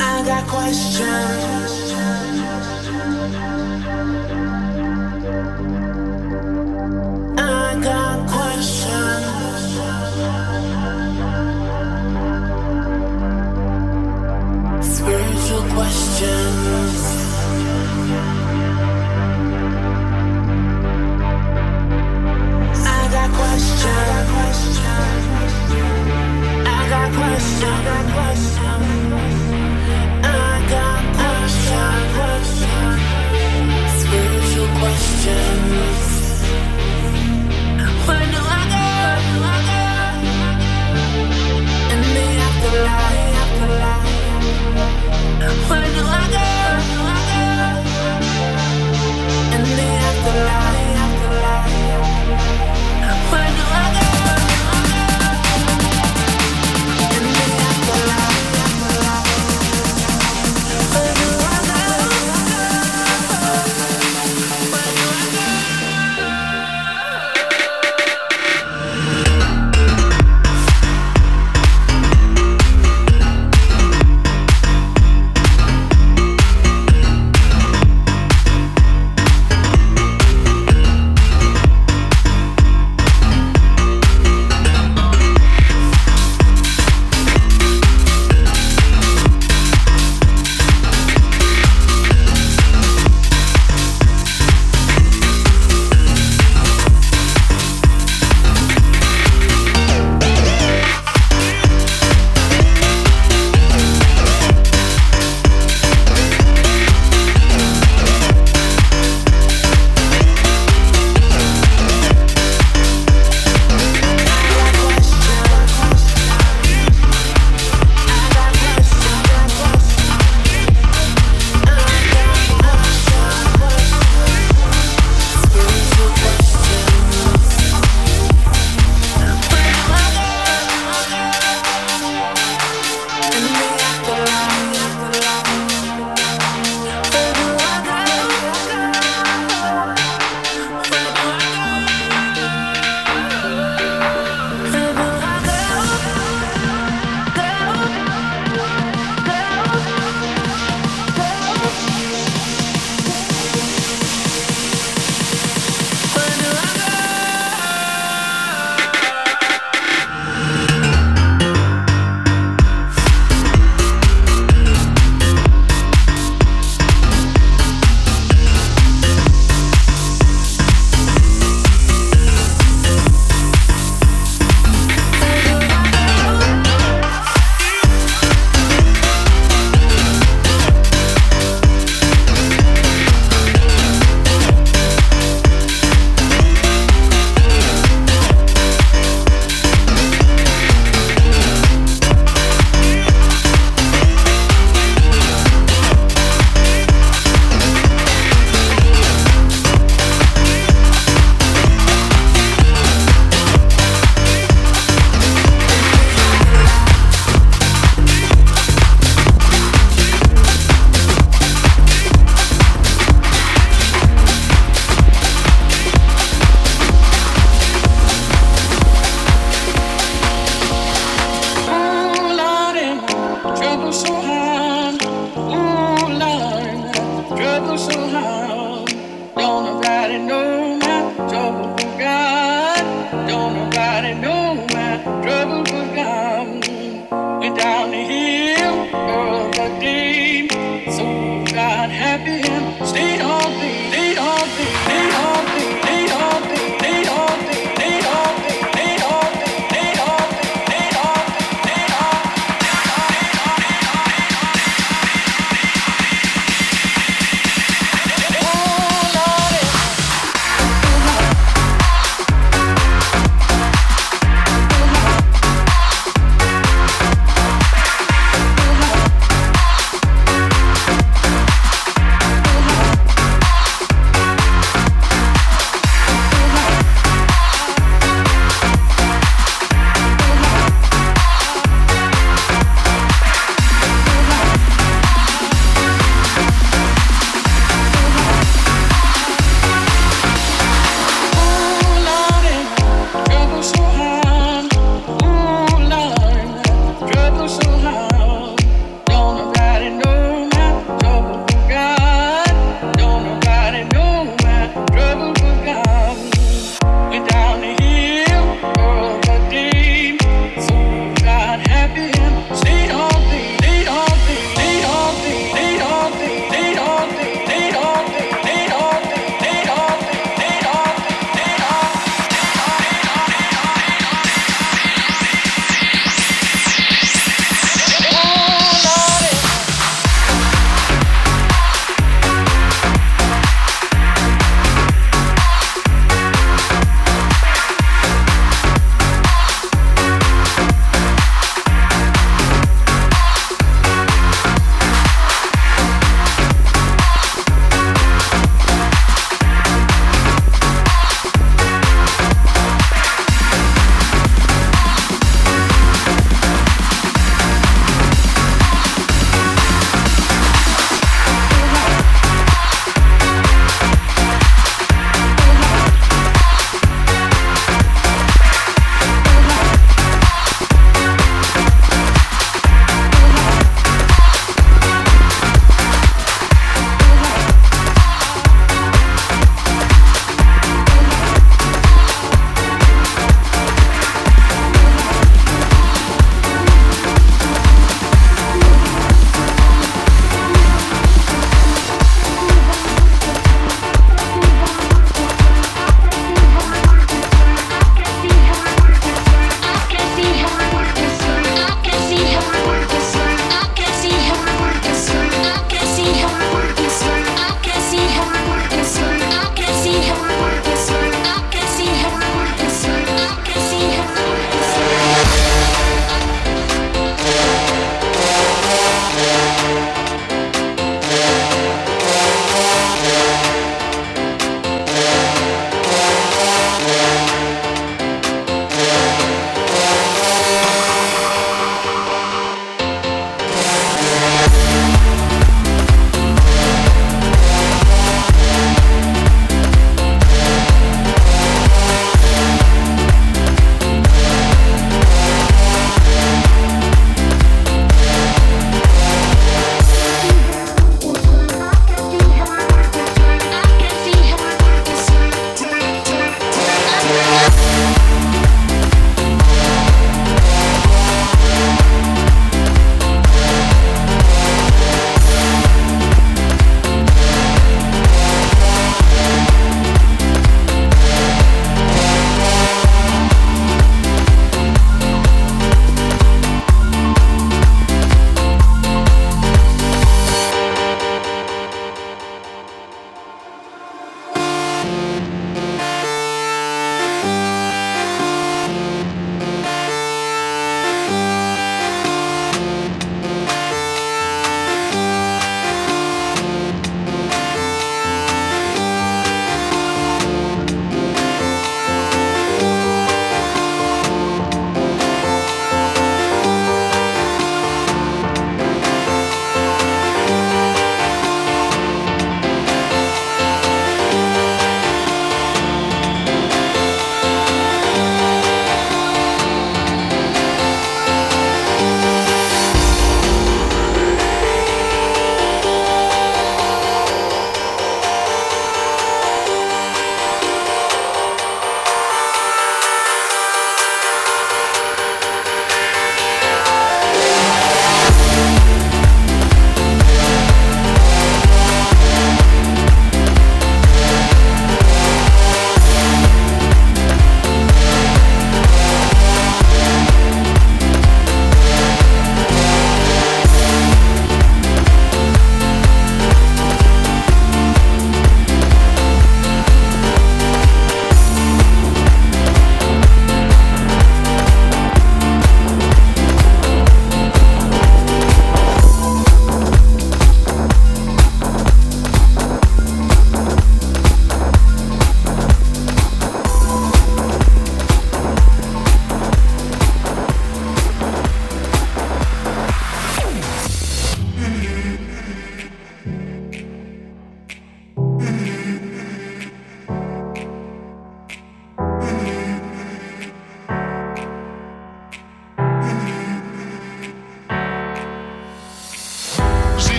I got questions.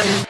again.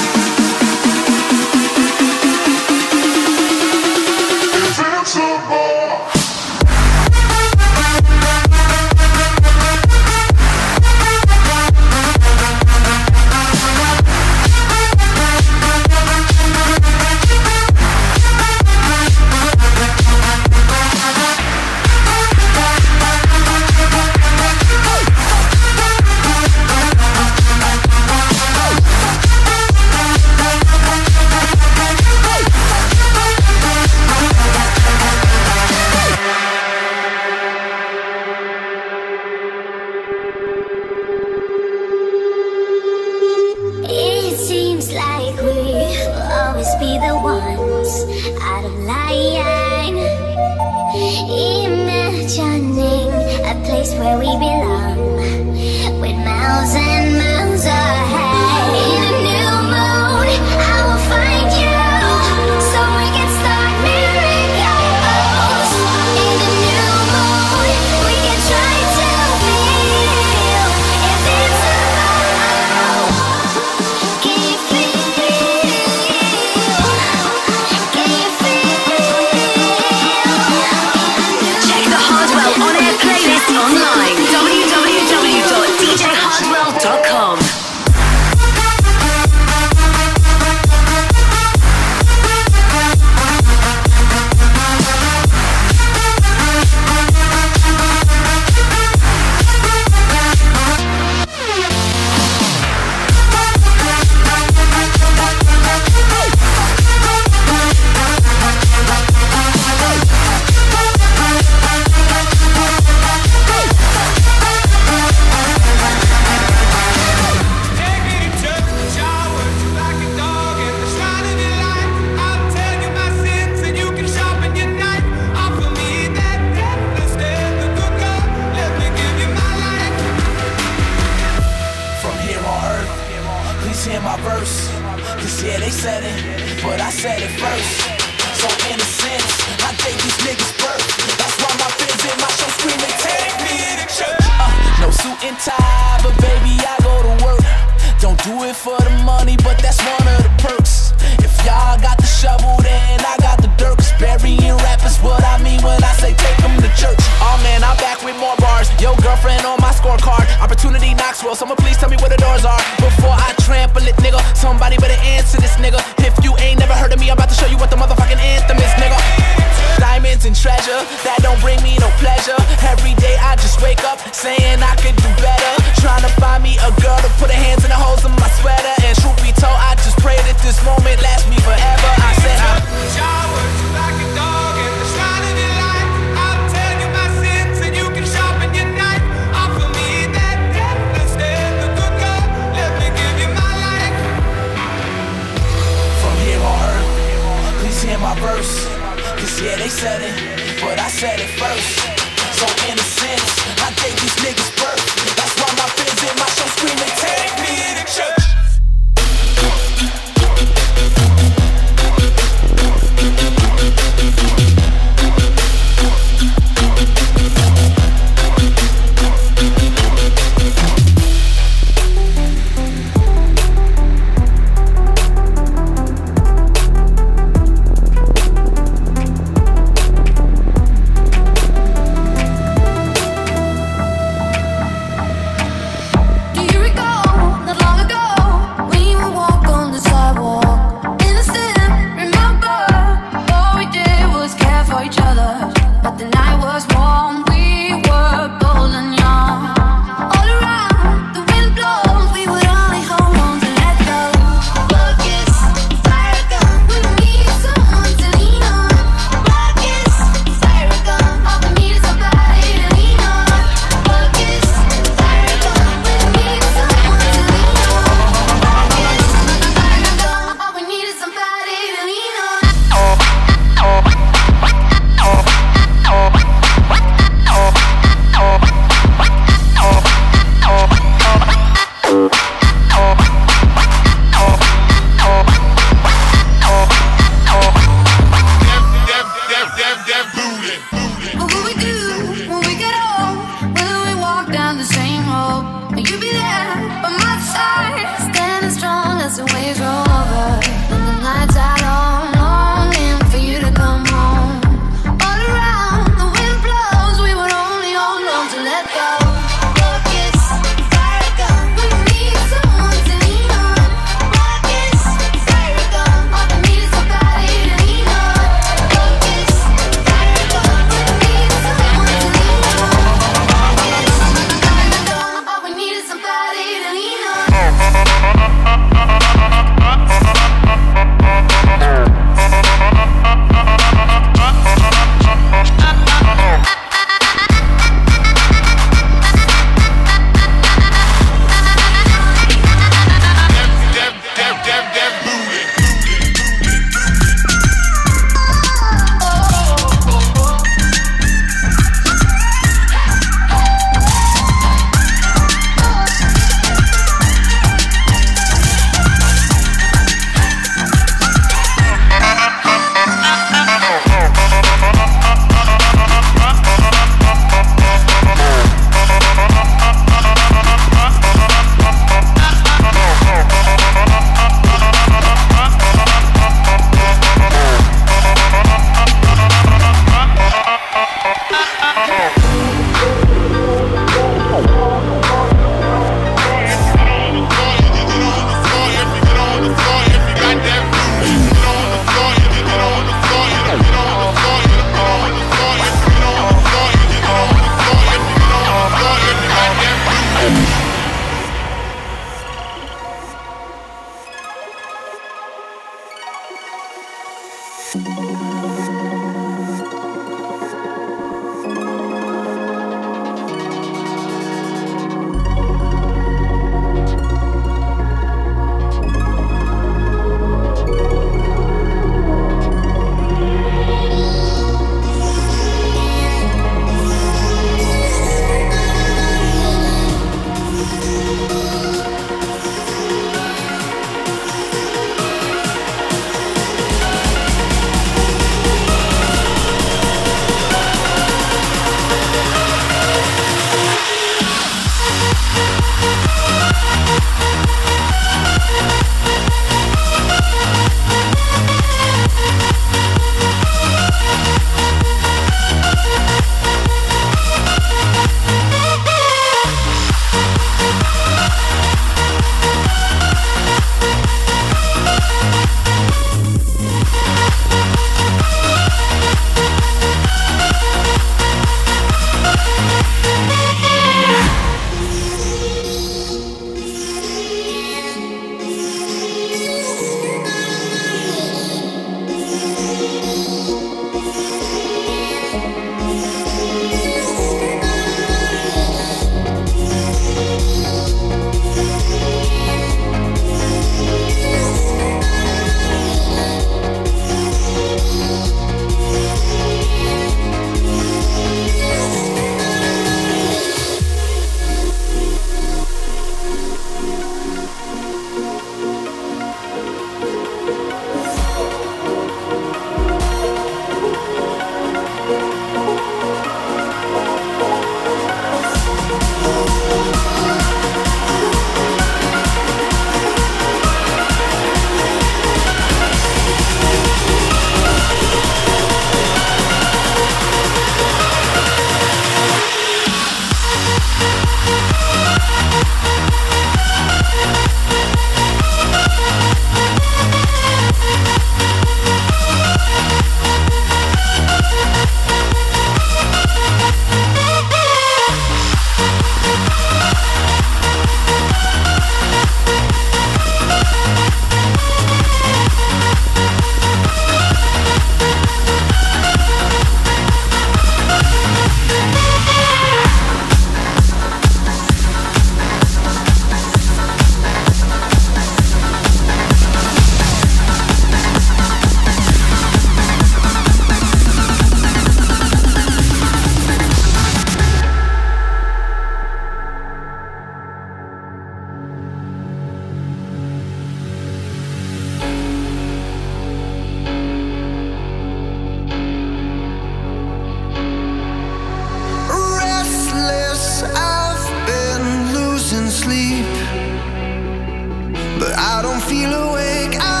You woke my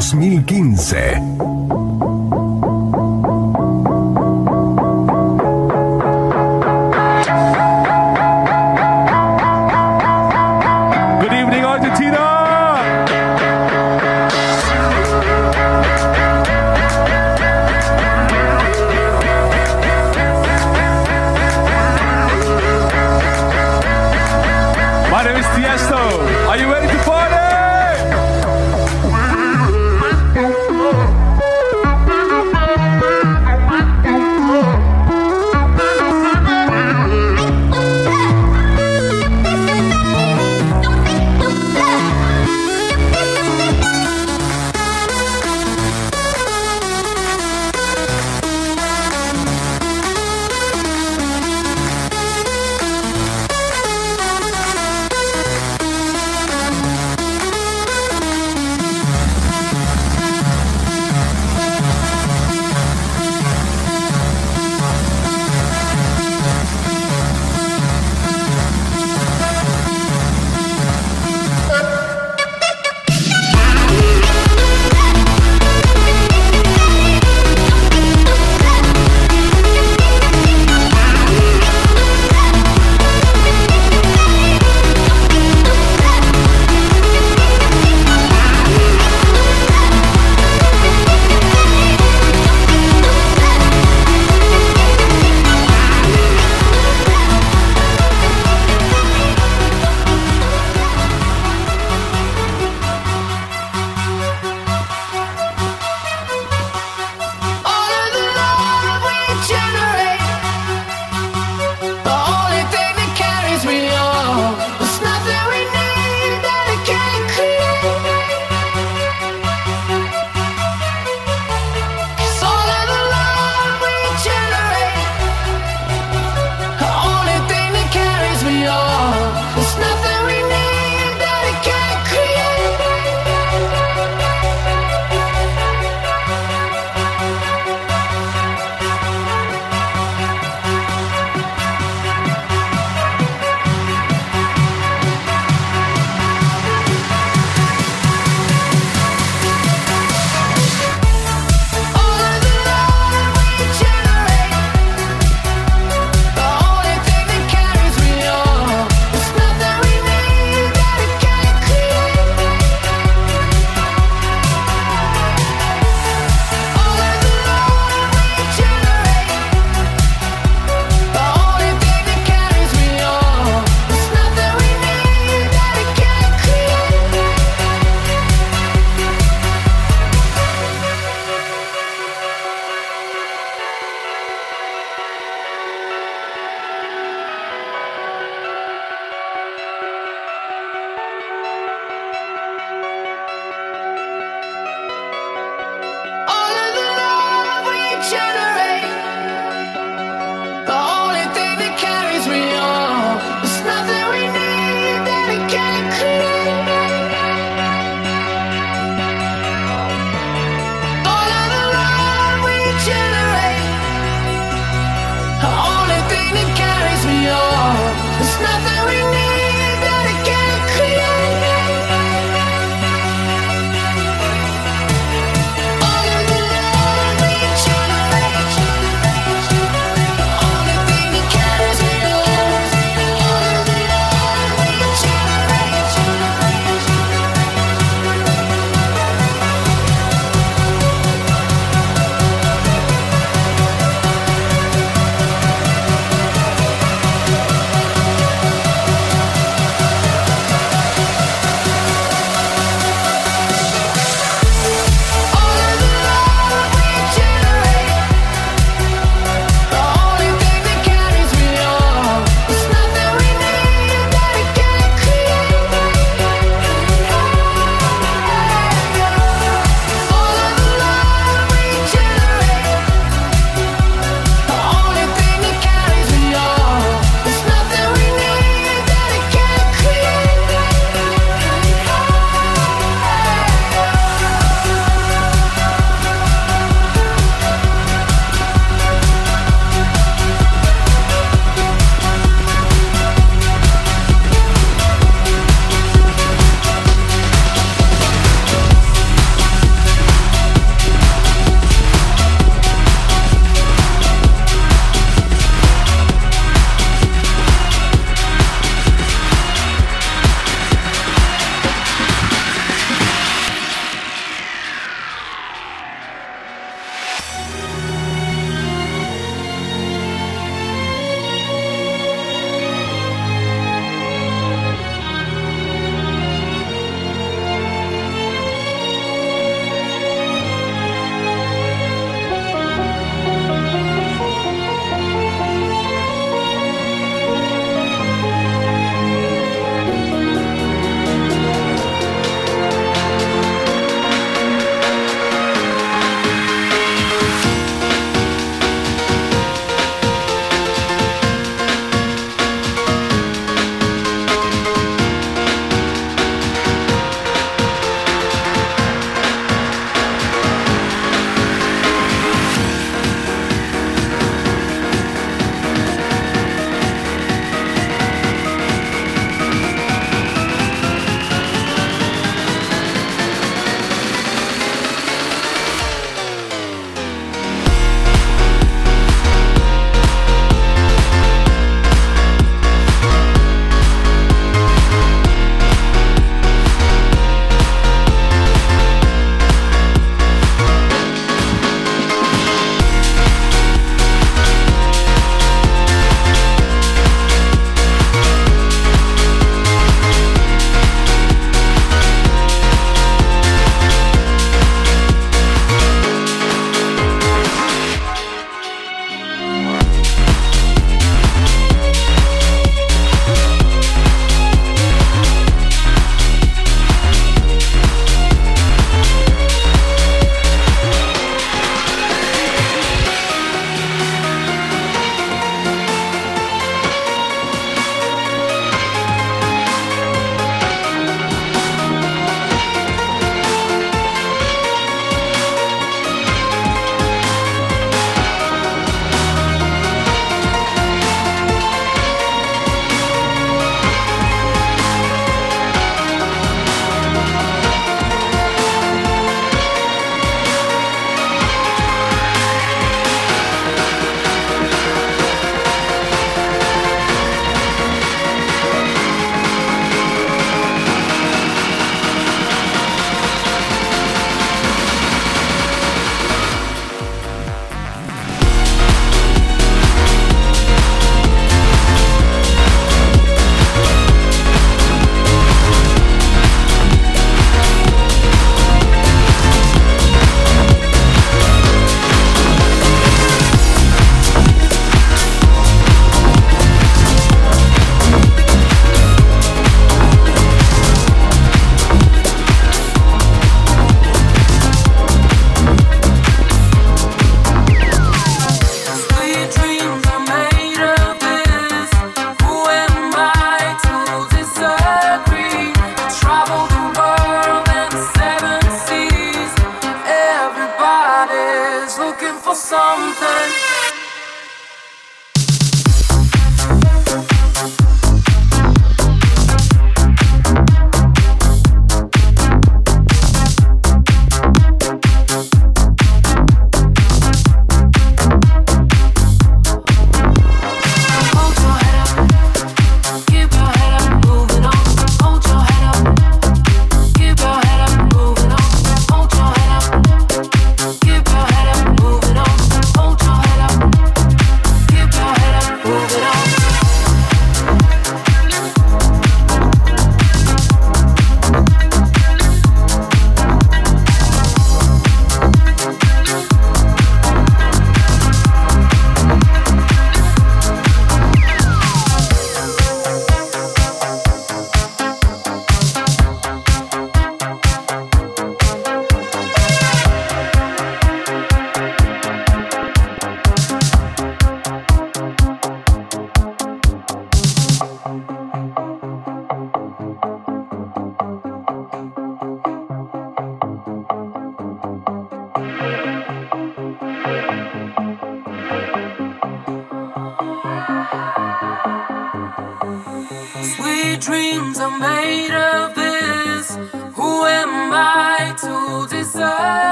2015.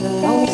嗯。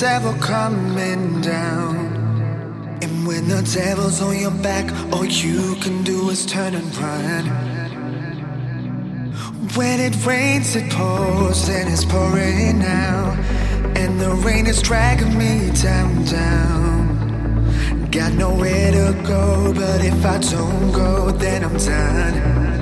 devil coming down. And when the devil's on your back, all you can do is turn and run. When it rains, it pours, and it's pouring now. And the rain is dragging me down, down. Got nowhere to go, but if I don't go, then I'm done.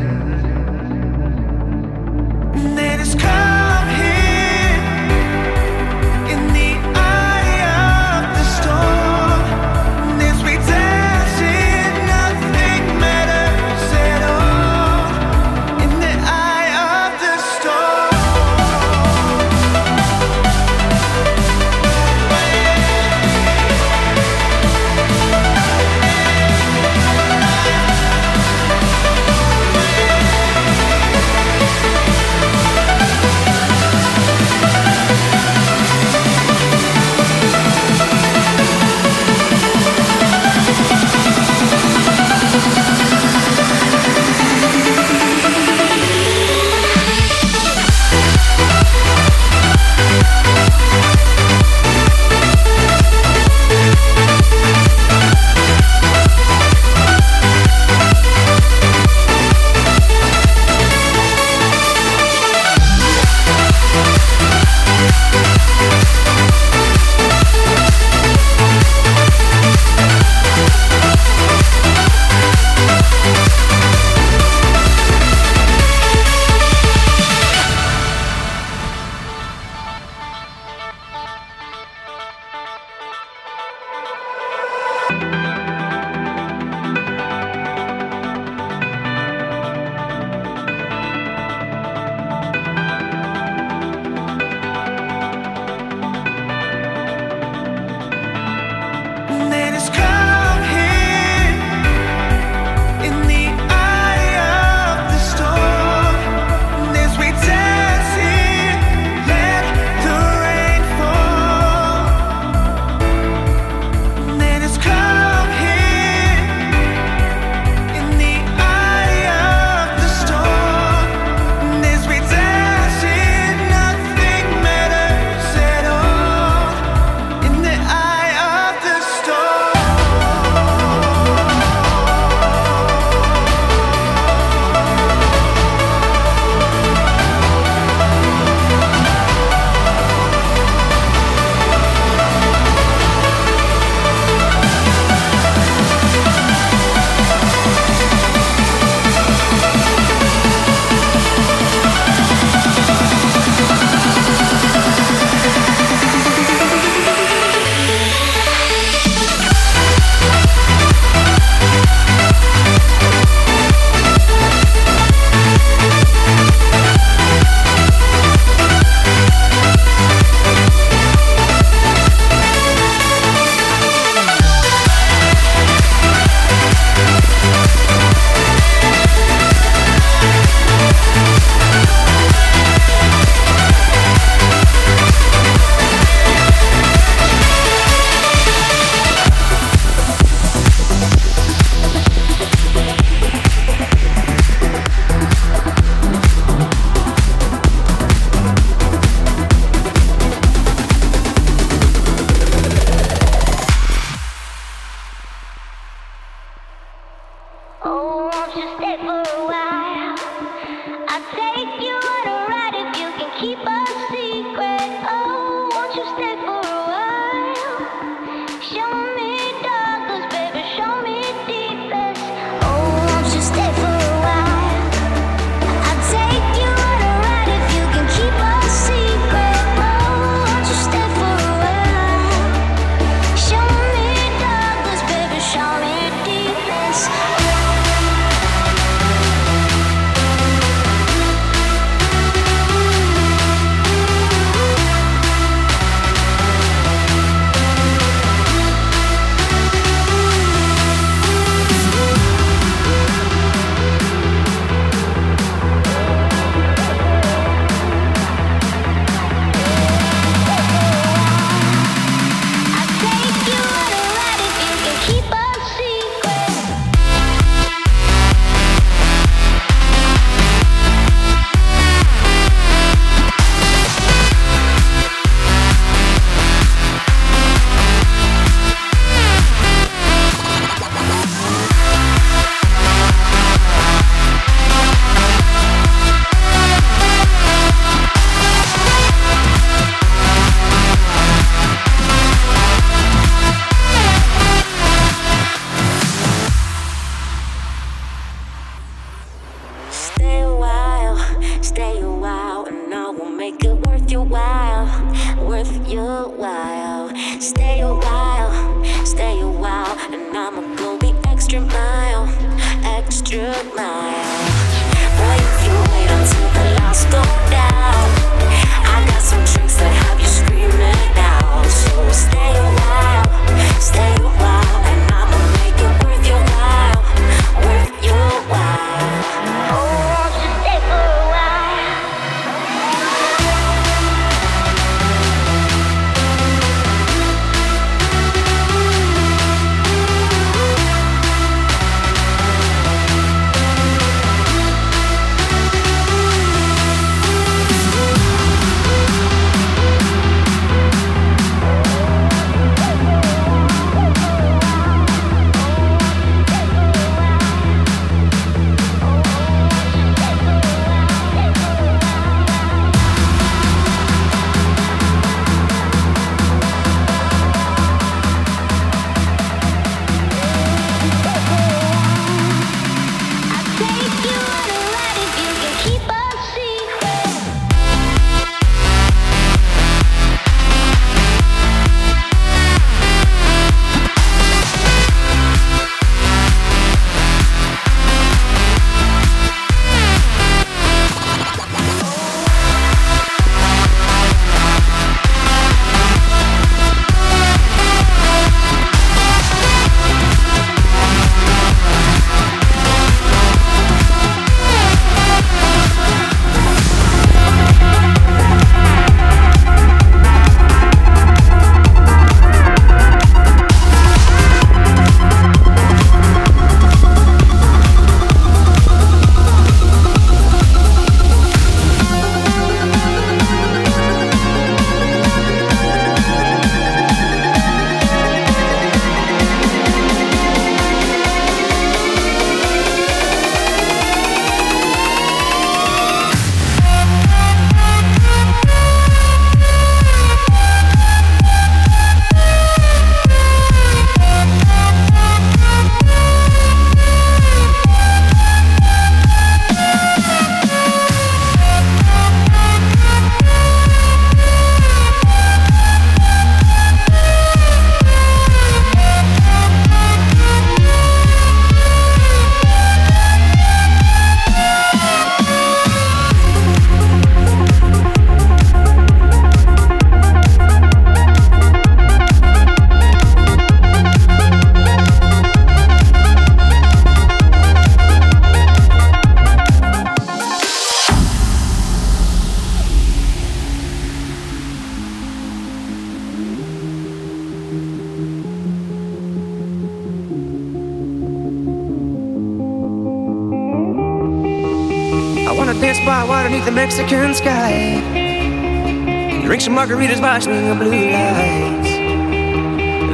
margaritas watching the blue lights.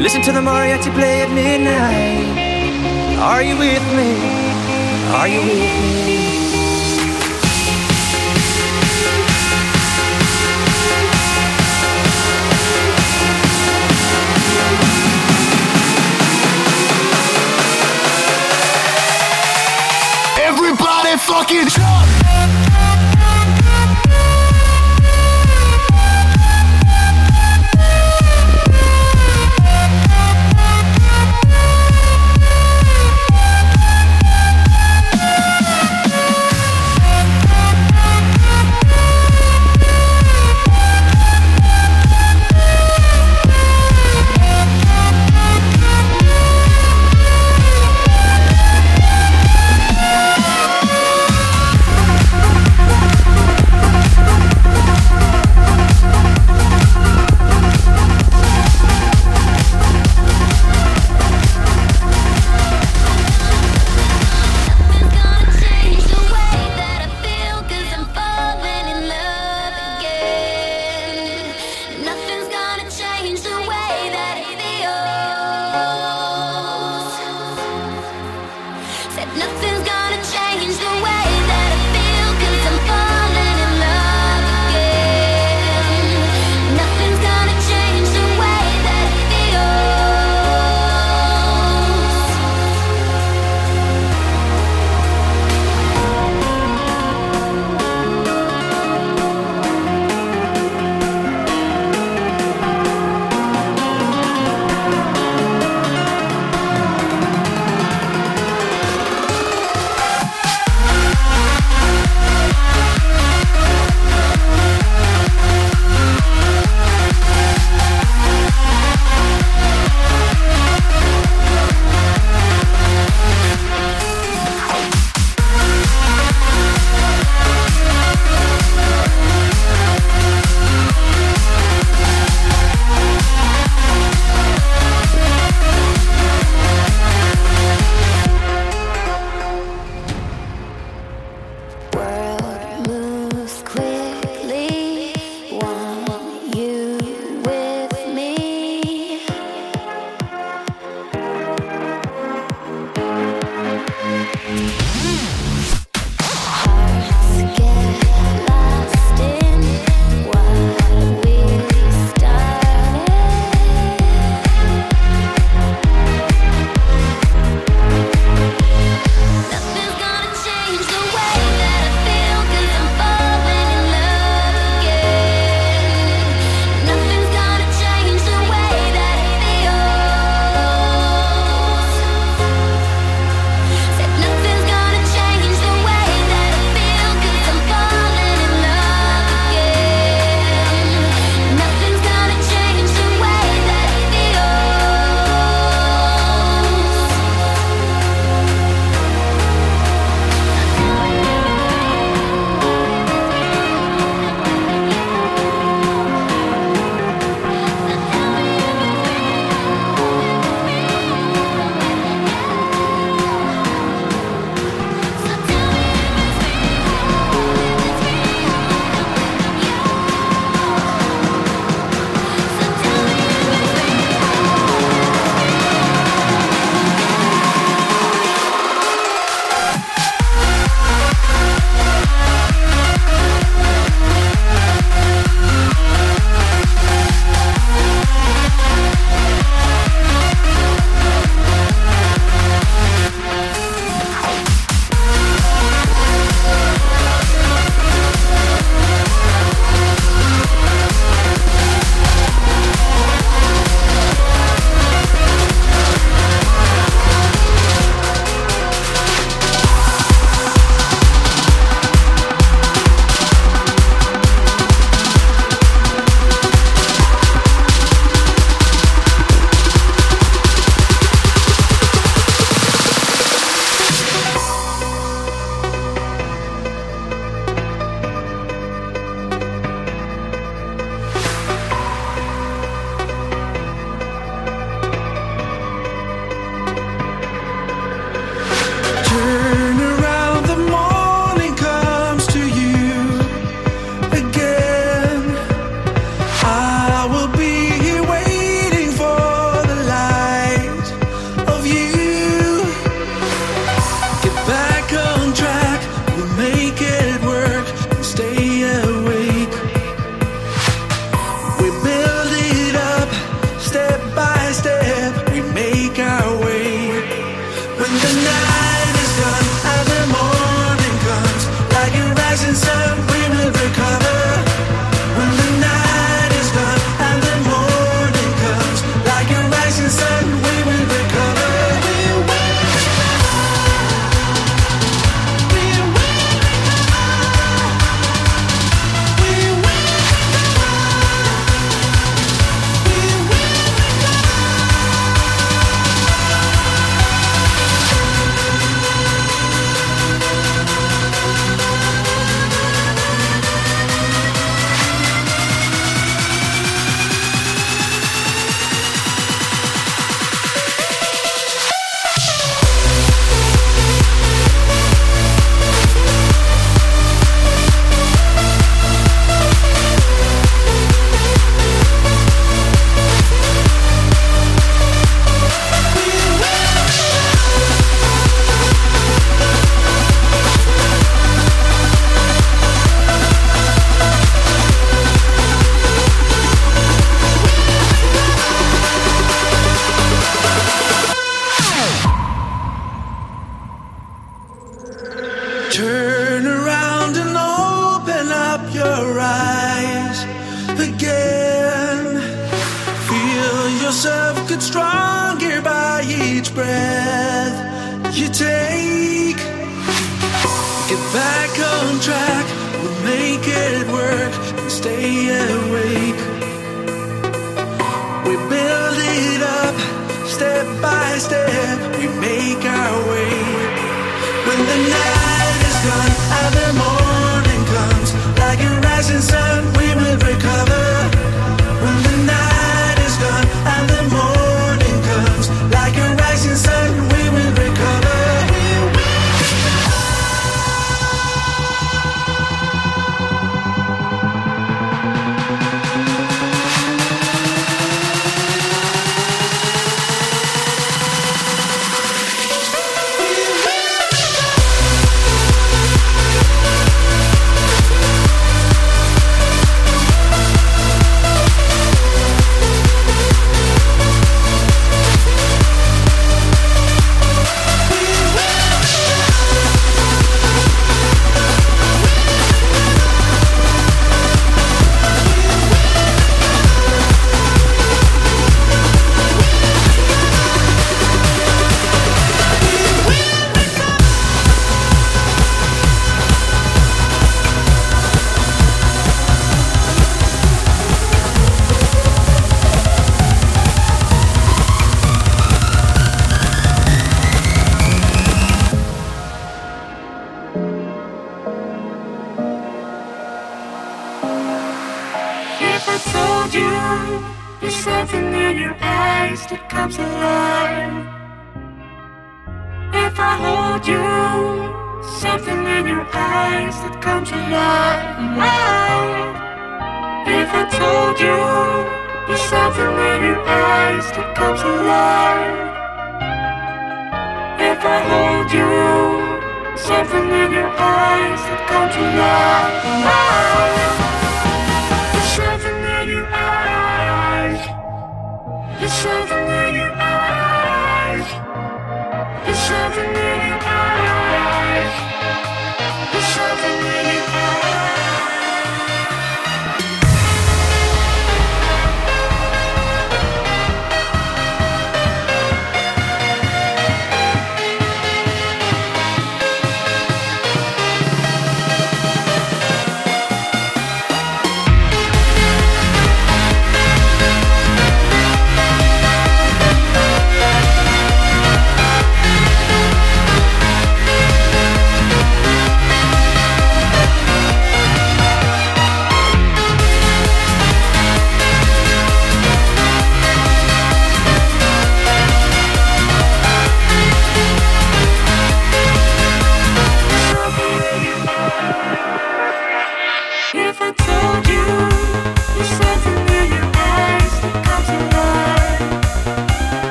Listen to the mariachi play at midnight. Are you with me? Are you with me? Everybody, fucking jump!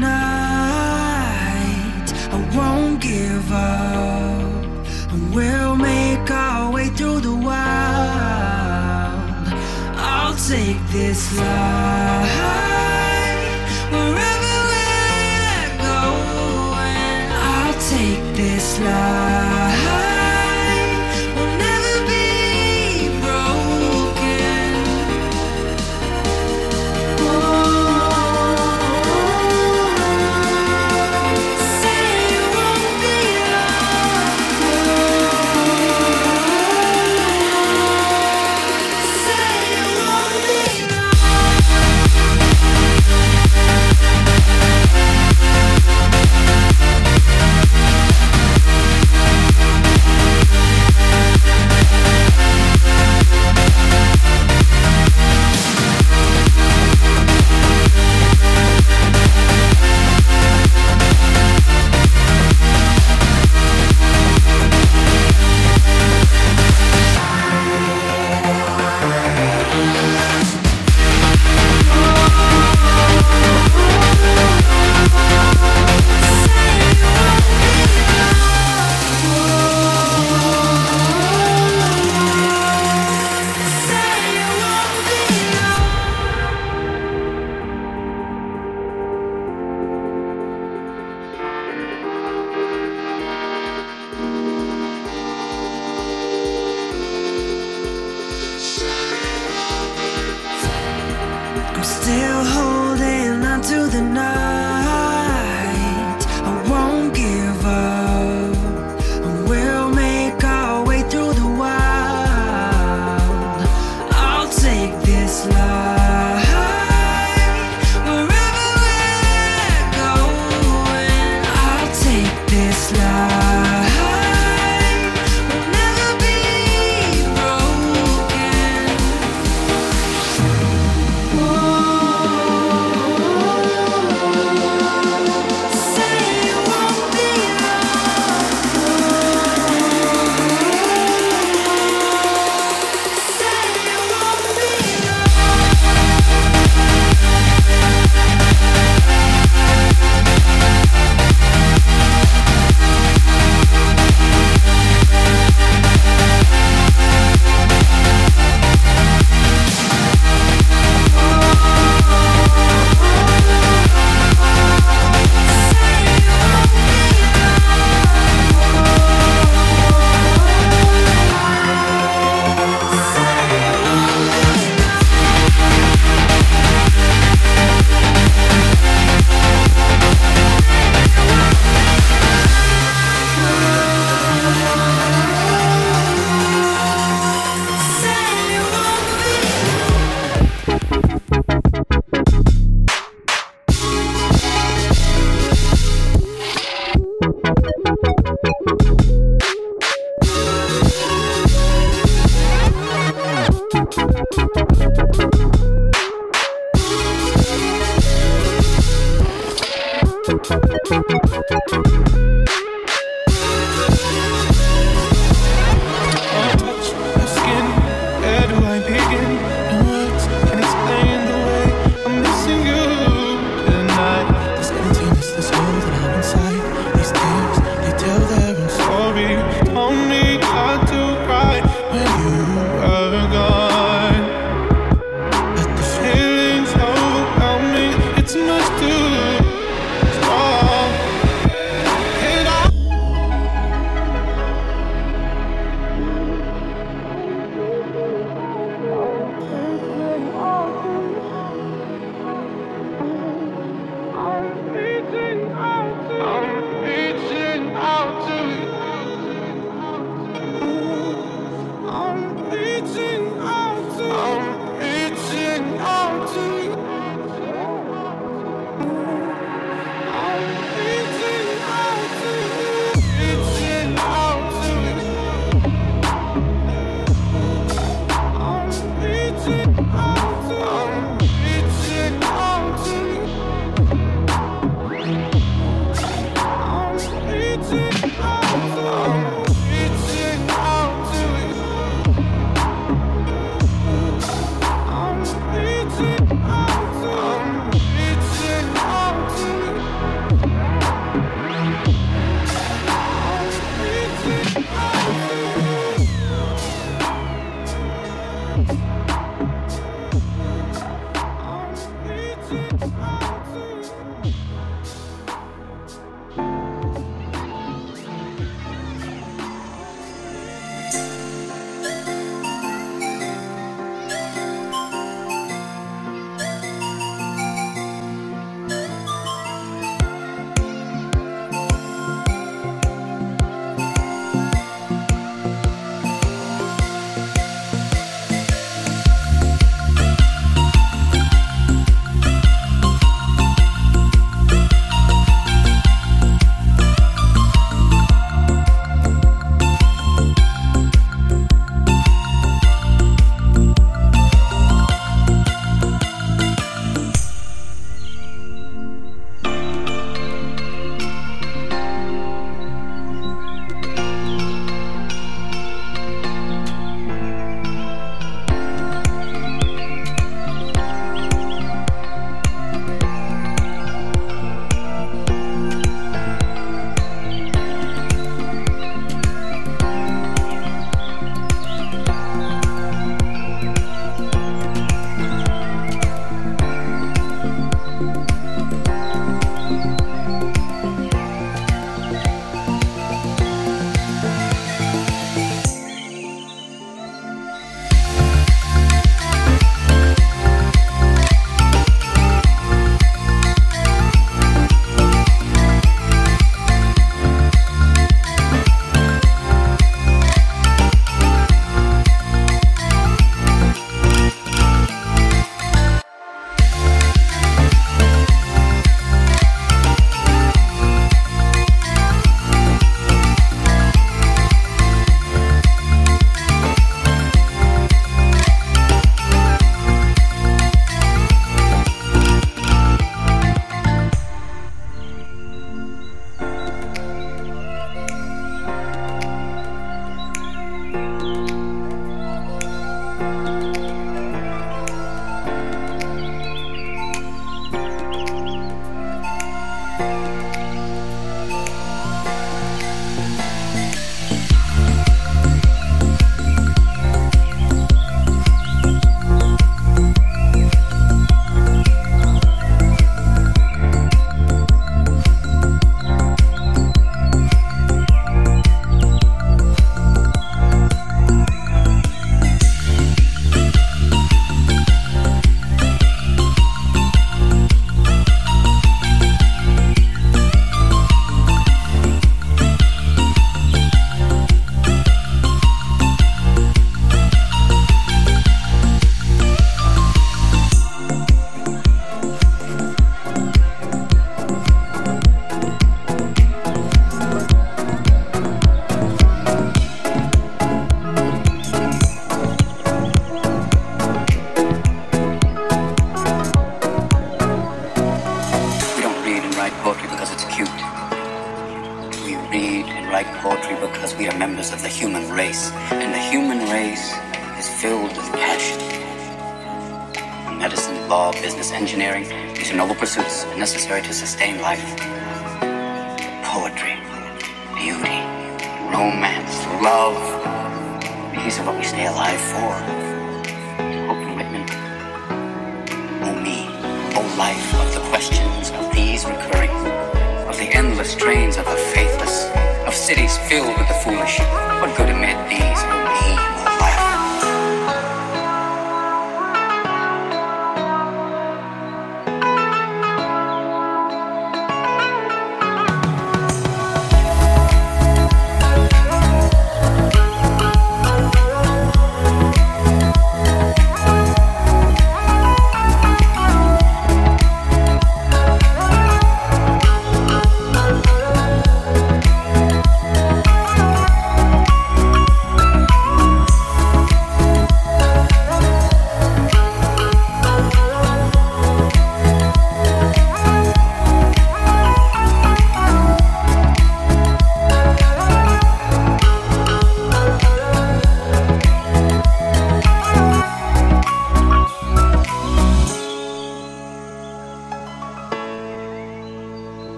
Tonight, I won't give up. We'll make our way through the wild. I'll take this life.